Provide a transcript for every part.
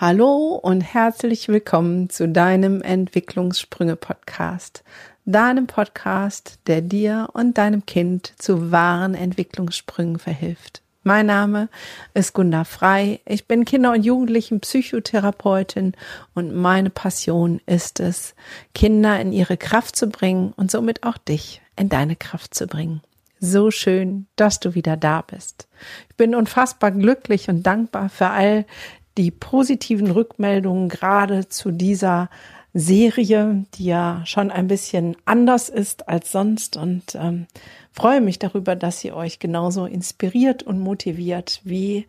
Hallo und herzlich willkommen zu deinem Entwicklungssprünge-Podcast. Deinem Podcast, der dir und deinem Kind zu wahren Entwicklungssprüngen verhilft. Mein Name ist Gunda Frei. Ich bin Kinder- und Jugendlichen Psychotherapeutin und meine Passion ist es, Kinder in ihre Kraft zu bringen und somit auch dich in deine Kraft zu bringen. So schön, dass du wieder da bist. Ich bin unfassbar glücklich und dankbar für all die positiven Rückmeldungen gerade zu dieser Serie, die ja schon ein bisschen anders ist als sonst und ähm, freue mich darüber, dass sie euch genauso inspiriert und motiviert wie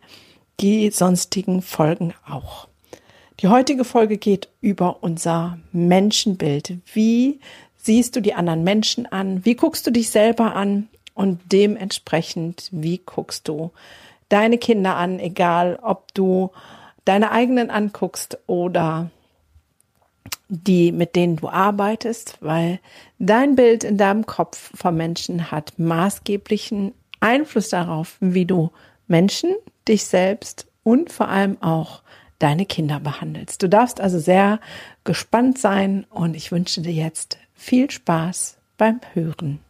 die sonstigen Folgen auch. Die heutige Folge geht über unser Menschenbild. Wie siehst du die anderen Menschen an? Wie guckst du dich selber an? Und dementsprechend, wie guckst du deine Kinder an, egal ob du deine eigenen anguckst oder die, mit denen du arbeitest, weil dein Bild in deinem Kopf vom Menschen hat maßgeblichen Einfluss darauf, wie du Menschen, dich selbst und vor allem auch deine Kinder behandelst. Du darfst also sehr gespannt sein und ich wünsche dir jetzt viel Spaß beim Hören.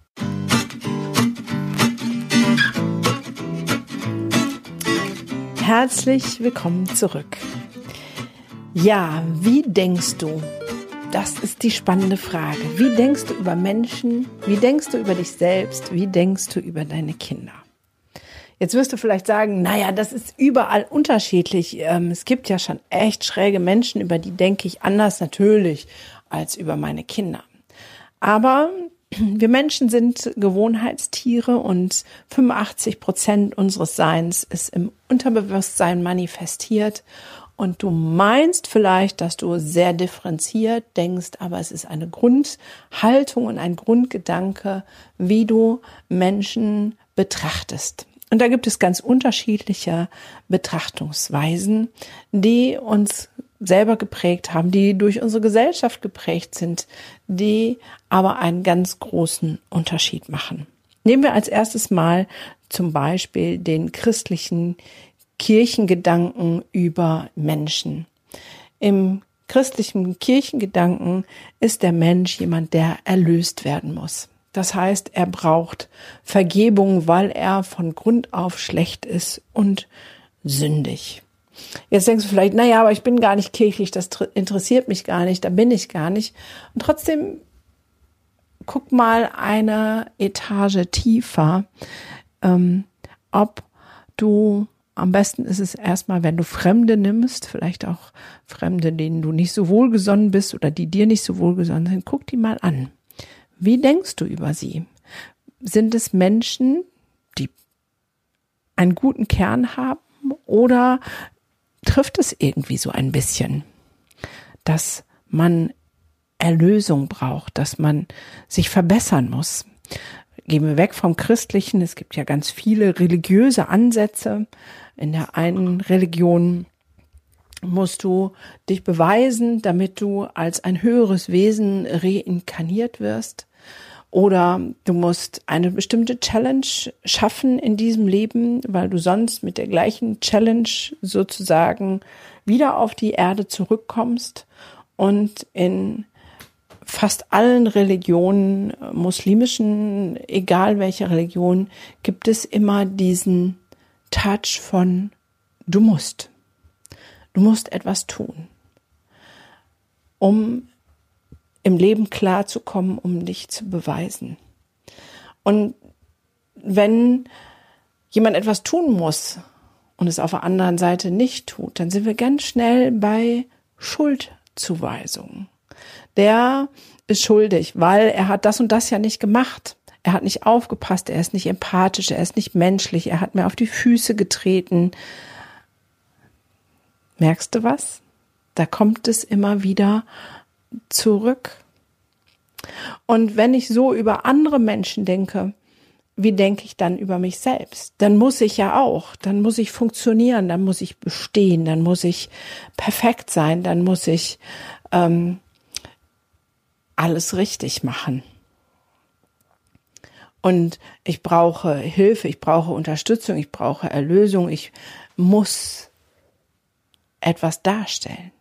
Herzlich willkommen zurück. Ja, wie denkst du? Das ist die spannende Frage. Wie denkst du über Menschen? Wie denkst du über dich selbst? Wie denkst du über deine Kinder? Jetzt wirst du vielleicht sagen, naja, das ist überall unterschiedlich. Ähm, es gibt ja schon echt schräge Menschen, über die denke ich anders natürlich als über meine Kinder. Aber wir Menschen sind Gewohnheitstiere und 85 Prozent unseres Seins ist im Unterbewusstsein manifestiert. Und du meinst vielleicht, dass du sehr differenziert denkst, aber es ist eine Grundhaltung und ein Grundgedanke, wie du Menschen betrachtest. Und da gibt es ganz unterschiedliche Betrachtungsweisen, die uns selber geprägt haben, die durch unsere Gesellschaft geprägt sind, die aber einen ganz großen Unterschied machen. Nehmen wir als erstes mal zum Beispiel den christlichen Kirchengedanken über Menschen. Im christlichen Kirchengedanken ist der Mensch jemand, der erlöst werden muss. Das heißt, er braucht Vergebung, weil er von Grund auf schlecht ist und sündig. Jetzt denkst du vielleicht, naja, aber ich bin gar nicht kirchlich, das interessiert mich gar nicht, da bin ich gar nicht. Und trotzdem guck mal eine Etage tiefer, ähm, ob du am besten ist es erstmal, wenn du Fremde nimmst, vielleicht auch Fremde, denen du nicht so wohlgesonnen bist oder die dir nicht so wohlgesonnen sind, guck die mal an. Wie denkst du über sie? Sind es Menschen, die einen guten Kern haben oder trifft es irgendwie so ein bisschen, dass man Erlösung braucht, dass man sich verbessern muss. Gehen wir weg vom Christlichen. Es gibt ja ganz viele religiöse Ansätze. In der einen Religion musst du dich beweisen, damit du als ein höheres Wesen reinkarniert wirst. Oder du musst eine bestimmte Challenge schaffen in diesem Leben, weil du sonst mit der gleichen Challenge sozusagen wieder auf die Erde zurückkommst. Und in fast allen Religionen, muslimischen, egal welche Religion, gibt es immer diesen Touch von du musst. Du musst etwas tun, um im Leben klarzukommen, um dich zu beweisen. Und wenn jemand etwas tun muss und es auf der anderen Seite nicht tut, dann sind wir ganz schnell bei Schuldzuweisungen. Der ist schuldig, weil er hat das und das ja nicht gemacht. Er hat nicht aufgepasst, er ist nicht empathisch, er ist nicht menschlich, er hat mir auf die Füße getreten. Merkst du was? Da kommt es immer wieder zurück. Und wenn ich so über andere Menschen denke, wie denke ich dann über mich selbst? Dann muss ich ja auch, dann muss ich funktionieren, dann muss ich bestehen, dann muss ich perfekt sein, dann muss ich ähm, alles richtig machen. Und ich brauche Hilfe, ich brauche Unterstützung, ich brauche Erlösung, ich muss etwas darstellen.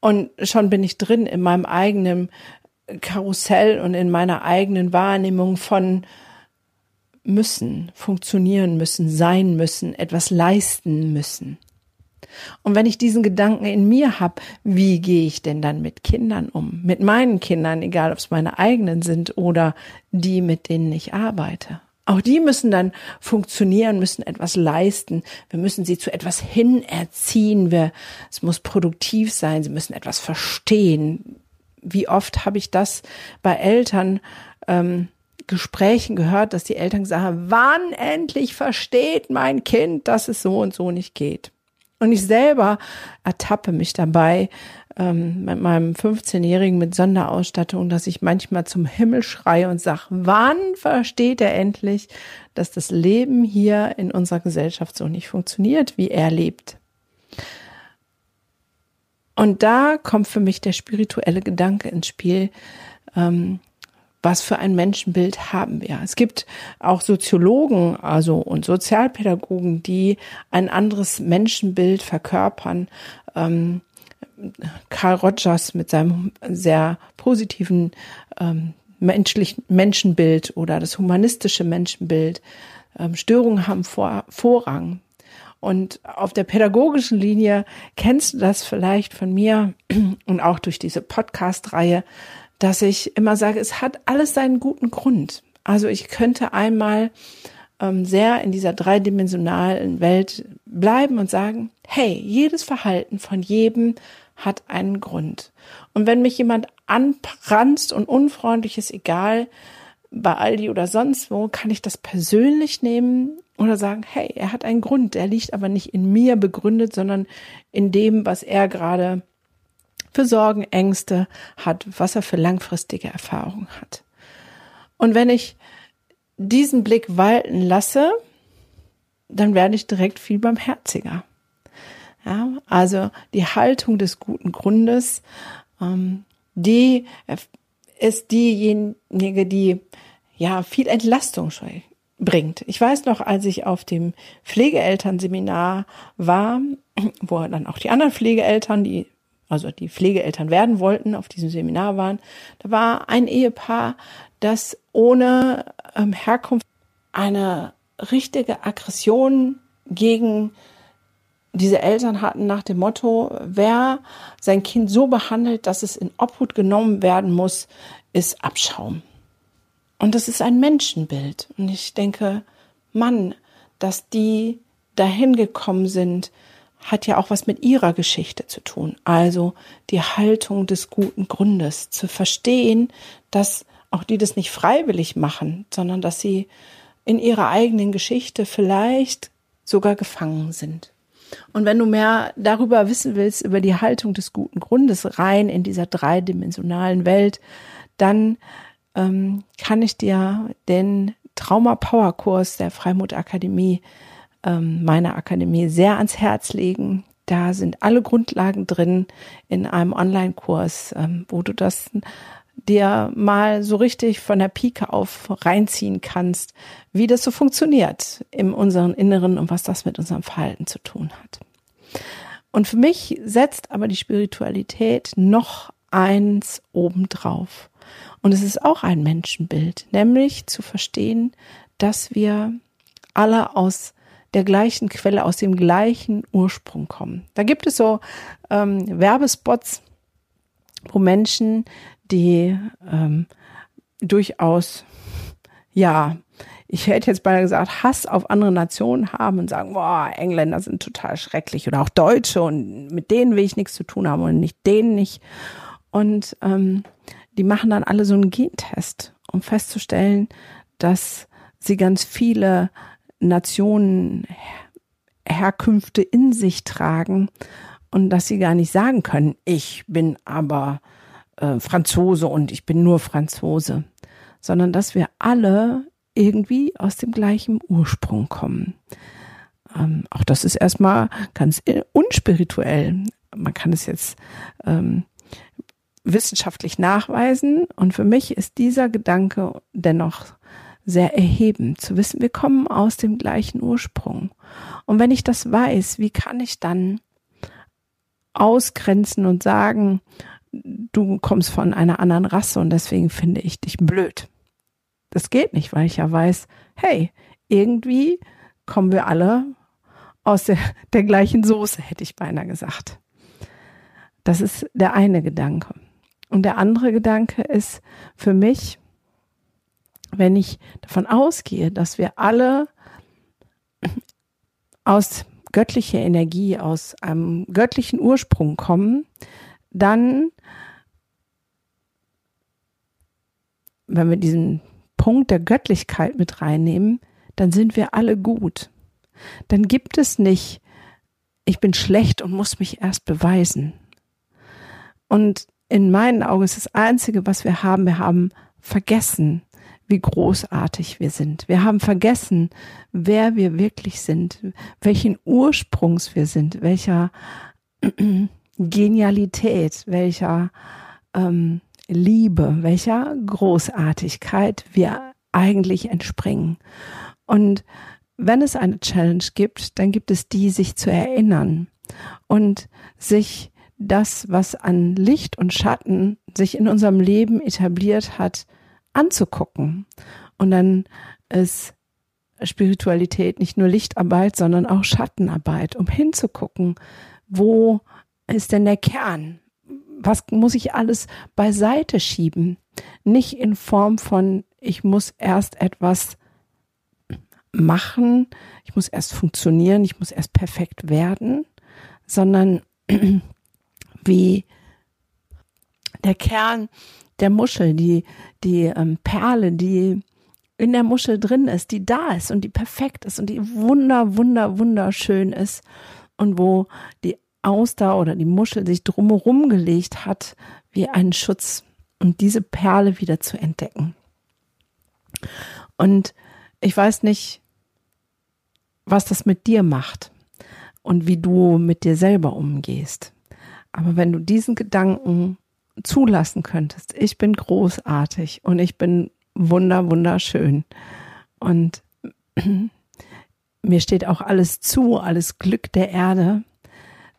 Und schon bin ich drin in meinem eigenen Karussell und in meiner eigenen Wahrnehmung von müssen, funktionieren müssen, sein müssen, etwas leisten müssen. Und wenn ich diesen Gedanken in mir habe, wie gehe ich denn dann mit Kindern um? Mit meinen Kindern, egal ob es meine eigenen sind oder die, mit denen ich arbeite. Auch die müssen dann funktionieren, müssen etwas leisten. Wir müssen sie zu etwas hinerziehen. Wir, es muss produktiv sein. Sie müssen etwas verstehen. Wie oft habe ich das bei Eltern ähm, Gesprächen gehört, dass die Eltern sagen, wann endlich versteht mein Kind, dass es so und so nicht geht. Und ich selber ertappe mich dabei ähm, mit meinem 15-Jährigen mit Sonderausstattung, dass ich manchmal zum Himmel schreie und sage, wann versteht er endlich, dass das Leben hier in unserer Gesellschaft so nicht funktioniert, wie er lebt. Und da kommt für mich der spirituelle Gedanke ins Spiel. Ähm, was für ein Menschenbild haben wir. Es gibt auch Soziologen, also und Sozialpädagogen, die ein anderes Menschenbild verkörpern. Ähm, Carl Rogers mit seinem sehr positiven ähm, menschlichen Menschenbild oder das humanistische Menschenbild. Ähm, Störungen haben vor, Vorrang. Und auf der pädagogischen Linie kennst du das vielleicht von mir und auch durch diese Podcast-Reihe, dass ich immer sage, es hat alles seinen guten Grund. Also ich könnte einmal ähm, sehr in dieser dreidimensionalen Welt bleiben und sagen, hey, jedes Verhalten von jedem hat einen Grund. Und wenn mich jemand anpranzt und unfreundlich ist, egal, bei Aldi oder sonst wo, kann ich das persönlich nehmen oder sagen, hey, er hat einen Grund, der liegt aber nicht in mir begründet, sondern in dem, was er gerade für Sorgen, Ängste hat, was er für langfristige Erfahrungen hat. Und wenn ich diesen Blick walten lasse, dann werde ich direkt viel barmherziger. Ja, also die Haltung des guten Grundes, ähm, die ist diejenige, die ja viel Entlastung bringt. Ich weiß noch, als ich auf dem Pflegeelternseminar war, wo dann auch die anderen Pflegeeltern, die also die Pflegeeltern werden wollten, auf diesem Seminar waren, da war ein Ehepaar, das ohne ähm, Herkunft eine richtige Aggression gegen diese Eltern hatten nach dem Motto, wer sein Kind so behandelt, dass es in Obhut genommen werden muss, ist Abschaum. Und das ist ein Menschenbild. Und ich denke, Mann, dass die dahin gekommen sind, hat ja auch was mit ihrer Geschichte zu tun. Also die Haltung des guten Grundes zu verstehen, dass auch die das nicht freiwillig machen, sondern dass sie in ihrer eigenen Geschichte vielleicht sogar gefangen sind. Und wenn du mehr darüber wissen willst, über die Haltung des guten Grundes rein in dieser dreidimensionalen Welt, dann ähm, kann ich dir den Trauma Power Kurs der Freimut Akademie ähm, meiner Akademie sehr ans Herz legen. Da sind alle Grundlagen drin in einem Online-Kurs, ähm, wo du das dir mal so richtig von der Pike auf reinziehen kannst, wie das so funktioniert in unserem Inneren und was das mit unserem Verhalten zu tun hat. Und für mich setzt aber die Spiritualität noch eins obendrauf. Und es ist auch ein Menschenbild, nämlich zu verstehen, dass wir alle aus der gleichen Quelle, aus dem gleichen Ursprung kommen. Da gibt es so ähm, Werbespots, wo Menschen, die ähm, durchaus, ja, ich hätte jetzt beinahe gesagt, Hass auf andere Nationen haben und sagen, boah, Engländer sind total schrecklich oder auch Deutsche und mit denen will ich nichts zu tun haben und nicht denen nicht. Und ähm, die machen dann alle so einen Gentest, um festzustellen, dass sie ganz viele Nationen Herkünfte in sich tragen und dass sie gar nicht sagen können, ich bin aber äh, Franzose und ich bin nur Franzose, sondern dass wir alle irgendwie aus dem gleichen Ursprung kommen. Ähm, auch das ist erstmal ganz unspirituell. Man kann es jetzt ähm, wissenschaftlich nachweisen und für mich ist dieser Gedanke dennoch sehr erhebend, zu wissen, wir kommen aus dem gleichen Ursprung. Und wenn ich das weiß, wie kann ich dann ausgrenzen und sagen, du kommst von einer anderen Rasse und deswegen finde ich dich blöd. Das geht nicht, weil ich ja weiß, hey, irgendwie kommen wir alle aus der, der gleichen Soße, hätte ich beinahe gesagt. Das ist der eine Gedanke. Und der andere Gedanke ist für mich, wenn ich davon ausgehe, dass wir alle aus göttlicher Energie, aus einem göttlichen Ursprung kommen, dann, wenn wir diesen Punkt der Göttlichkeit mit reinnehmen, dann sind wir alle gut. Dann gibt es nicht, ich bin schlecht und muss mich erst beweisen. Und in meinen Augen ist das Einzige, was wir haben, wir haben vergessen, wie großartig wir sind. Wir haben vergessen, wer wir wirklich sind, welchen Ursprungs wir sind, welcher Genialität, welcher ähm, Liebe, welcher Großartigkeit wir eigentlich entspringen. Und wenn es eine Challenge gibt, dann gibt es die, sich zu erinnern und sich das, was an Licht und Schatten sich in unserem Leben etabliert hat, anzugucken. Und dann ist Spiritualität nicht nur Lichtarbeit, sondern auch Schattenarbeit, um hinzugucken, wo ist denn der Kern? Was muss ich alles beiseite schieben? Nicht in Form von, ich muss erst etwas machen, ich muss erst funktionieren, ich muss erst perfekt werden, sondern wie der Kern der Muschel, die, die ähm, Perle, die in der Muschel drin ist, die da ist und die perfekt ist und die wunder, wunder, wunderschön ist und wo die Auster oder die Muschel sich drumherum gelegt hat, wie einen Schutz und diese Perle wieder zu entdecken. Und ich weiß nicht, was das mit dir macht und wie du mit dir selber umgehst. Aber wenn du diesen Gedanken zulassen könntest, ich bin großartig und ich bin wunder, wunderschön und mir steht auch alles zu, alles Glück der Erde,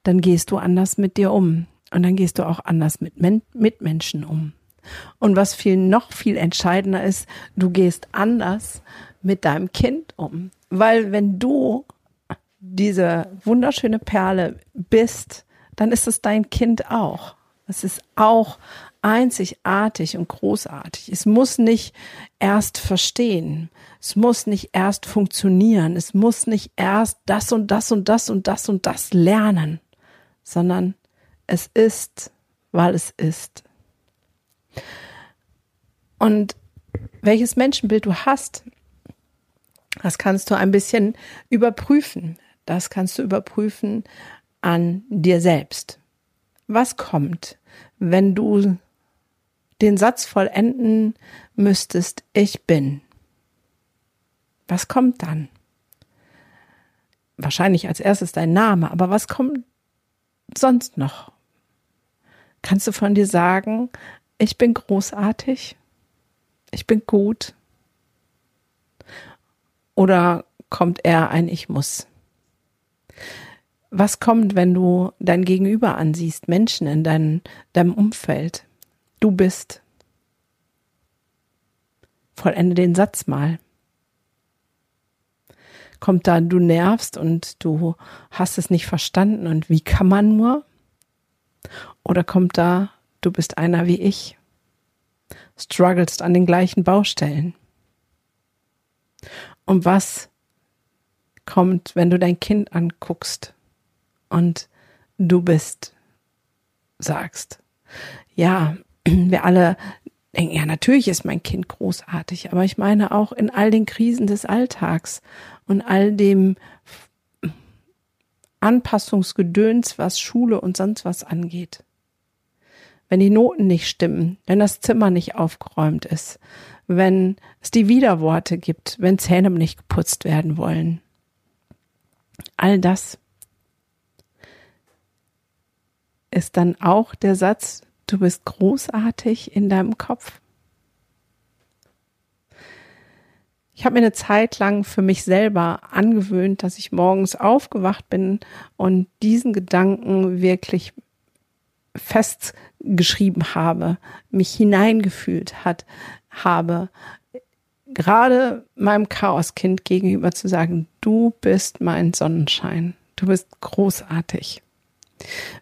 dann gehst du anders mit dir um und dann gehst du auch anders mit Men Mitmenschen um. Und was viel noch viel entscheidender ist, du gehst anders mit deinem Kind um, weil wenn du diese wunderschöne Perle bist, dann ist es dein Kind auch. Es ist auch einzigartig und großartig. Es muss nicht erst verstehen. Es muss nicht erst funktionieren. Es muss nicht erst das und das und das und das und das lernen, sondern es ist, weil es ist. Und welches Menschenbild du hast, das kannst du ein bisschen überprüfen. Das kannst du überprüfen an dir selbst. Was kommt, wenn du den Satz vollenden müsstest, ich bin? Was kommt dann? Wahrscheinlich als erstes dein Name, aber was kommt sonst noch? Kannst du von dir sagen, ich bin großartig, ich bin gut? Oder kommt eher ein Ich muss? Was kommt, wenn du dein Gegenüber ansiehst, Menschen in dein, deinem Umfeld? Du bist. Vollende den Satz mal. Kommt da, du nervst und du hast es nicht verstanden und wie kann man nur? Oder kommt da, du bist einer wie ich, strugglest an den gleichen Baustellen? Und was kommt, wenn du dein Kind anguckst und du bist, sagst, ja, wir alle denken, ja, natürlich ist mein Kind großartig, aber ich meine auch in all den Krisen des Alltags und all dem Anpassungsgedöns, was Schule und sonst was angeht. Wenn die Noten nicht stimmen, wenn das Zimmer nicht aufgeräumt ist, wenn es die Widerworte gibt, wenn Zähne nicht geputzt werden wollen. All das ist dann auch der Satz, du bist großartig in deinem Kopf. Ich habe mir eine Zeit lang für mich selber angewöhnt, dass ich morgens aufgewacht bin und diesen Gedanken wirklich festgeschrieben habe, mich hineingefühlt hat, habe, gerade meinem Chaoskind gegenüber zu sagen, du bist mein Sonnenschein, du bist großartig.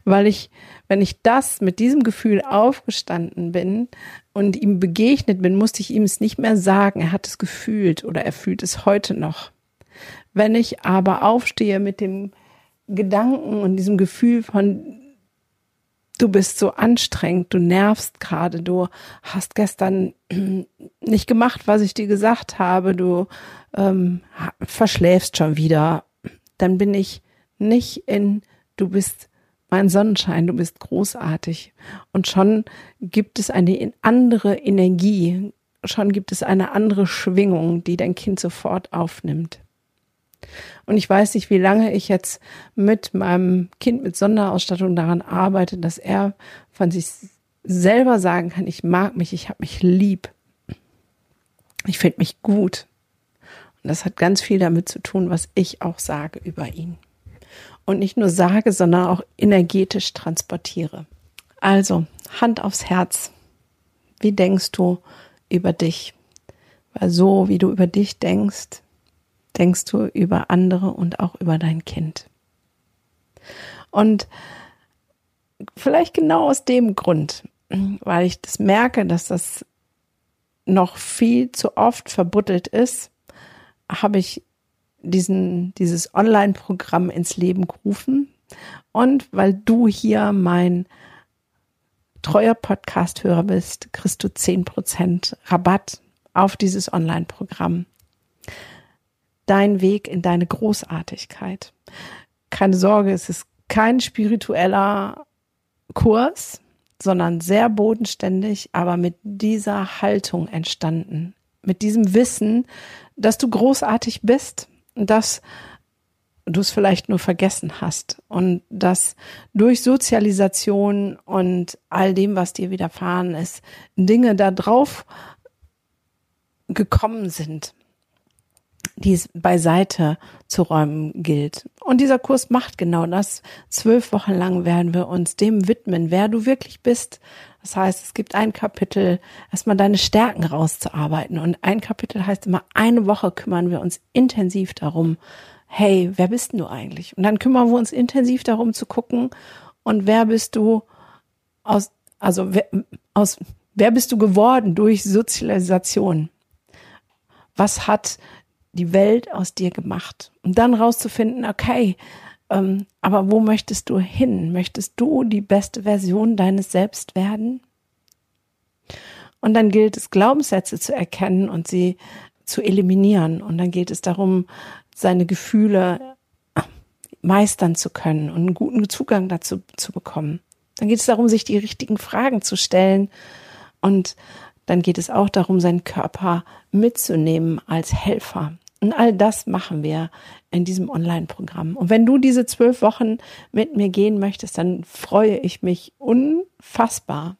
Weil ich, wenn ich das mit diesem Gefühl aufgestanden bin und ihm begegnet bin, musste ich ihm es nicht mehr sagen. Er hat es gefühlt oder er fühlt es heute noch. Wenn ich aber aufstehe mit dem Gedanken und diesem Gefühl von, du bist so anstrengend, du nervst gerade, du hast gestern nicht gemacht, was ich dir gesagt habe, du ähm, verschläfst schon wieder, dann bin ich nicht in, du bist mein Sonnenschein, du bist großartig. Und schon gibt es eine andere Energie, schon gibt es eine andere Schwingung, die dein Kind sofort aufnimmt. Und ich weiß nicht, wie lange ich jetzt mit meinem Kind mit Sonderausstattung daran arbeite, dass er von sich selber sagen kann, ich mag mich, ich habe mich lieb. Ich finde mich gut. Und das hat ganz viel damit zu tun, was ich auch sage über ihn. Und nicht nur sage, sondern auch energetisch transportiere. Also, Hand aufs Herz. Wie denkst du über dich? Weil so, wie du über dich denkst, denkst du über andere und auch über dein Kind. Und vielleicht genau aus dem Grund, weil ich das merke, dass das noch viel zu oft verbuddelt ist, habe ich diesen, dieses Online-Programm ins Leben gerufen. Und weil du hier mein treuer Podcast-Hörer bist, kriegst du 10% Rabatt auf dieses Online-Programm dein Weg in deine Großartigkeit. Keine Sorge, es ist kein spiritueller Kurs, sondern sehr bodenständig, aber mit dieser Haltung entstanden. Mit diesem Wissen, dass du großartig bist, dass du es vielleicht nur vergessen hast und dass durch Sozialisation und all dem, was dir widerfahren ist, Dinge da drauf gekommen sind, die es beiseite zu räumen gilt. Und dieser Kurs macht genau das. Zwölf Wochen lang werden wir uns dem widmen, wer du wirklich bist. Das heißt, es gibt ein Kapitel, erstmal deine Stärken rauszuarbeiten. Und ein Kapitel heißt immer, eine Woche kümmern wir uns intensiv darum, hey, wer bist denn du eigentlich? Und dann kümmern wir uns intensiv darum zu gucken, und wer bist du aus, also wer, aus, wer bist du geworden durch Sozialisation? Was hat die Welt aus dir gemacht. Und dann rauszufinden, okay, ähm, aber wo möchtest du hin? Möchtest du die beste Version deines Selbst werden? Und dann gilt es, Glaubenssätze zu erkennen und sie zu eliminieren. Und dann geht es darum, seine Gefühle meistern zu können und einen guten Zugang dazu zu bekommen. Dann geht es darum, sich die richtigen Fragen zu stellen. Und dann geht es auch darum, seinen Körper mitzunehmen als Helfer. Und all das machen wir in diesem Online-Programm. Und wenn du diese zwölf Wochen mit mir gehen möchtest, dann freue ich mich unfassbar.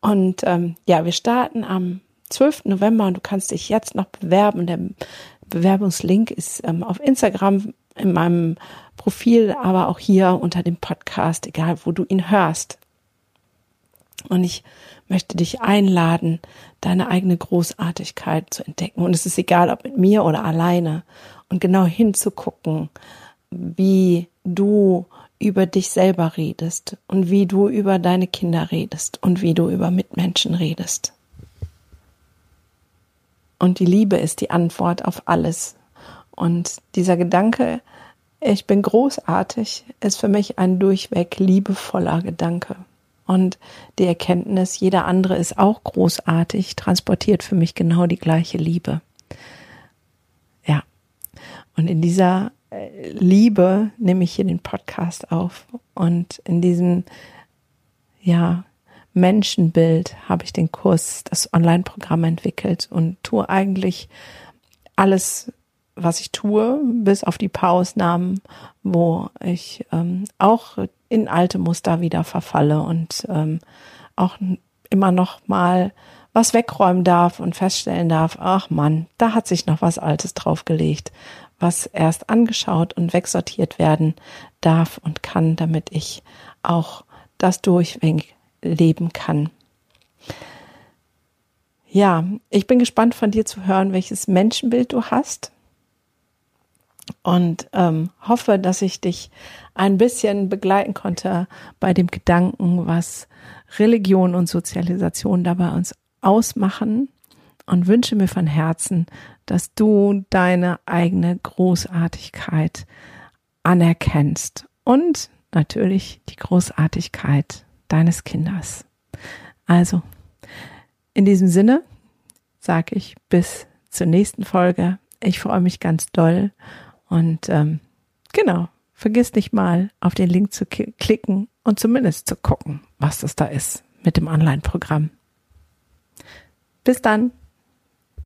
Und ähm, ja, wir starten am 12. November und du kannst dich jetzt noch bewerben. Der Bewerbungslink ist ähm, auf Instagram in meinem Profil, aber auch hier unter dem Podcast, egal wo du ihn hörst. Und ich möchte dich einladen, deine eigene Großartigkeit zu entdecken. Und es ist egal, ob mit mir oder alleine. Und genau hinzugucken, wie du über dich selber redest und wie du über deine Kinder redest und wie du über Mitmenschen redest. Und die Liebe ist die Antwort auf alles. Und dieser Gedanke, ich bin großartig, ist für mich ein durchweg liebevoller Gedanke. Und die Erkenntnis, jeder andere ist auch großartig, transportiert für mich genau die gleiche Liebe. Ja. Und in dieser äh, Liebe nehme ich hier den Podcast auf. Und in diesem, ja, Menschenbild habe ich den Kurs, das Online-Programm entwickelt und tue eigentlich alles was ich tue, bis auf die Pausenahmen, wo ich ähm, auch in alte Muster wieder verfalle und ähm, auch immer noch mal was wegräumen darf und feststellen darf, ach Mann, da hat sich noch was Altes draufgelegt, was erst angeschaut und wegsortiert werden darf und kann, damit ich auch das durchweg leben kann. Ja, ich bin gespannt von dir zu hören, welches Menschenbild du hast und ähm, hoffe, dass ich dich ein bisschen begleiten konnte bei dem Gedanken, was Religion und Sozialisation dabei uns ausmachen und wünsche mir von Herzen, dass du deine eigene Großartigkeit anerkennst und natürlich die Großartigkeit deines Kindes. Also, in diesem Sinne sage ich bis zur nächsten Folge. Ich freue mich ganz doll und ähm, genau, vergiss nicht mal auf den Link zu klicken und zumindest zu gucken, was das da ist mit dem Online-Programm. Bis dann.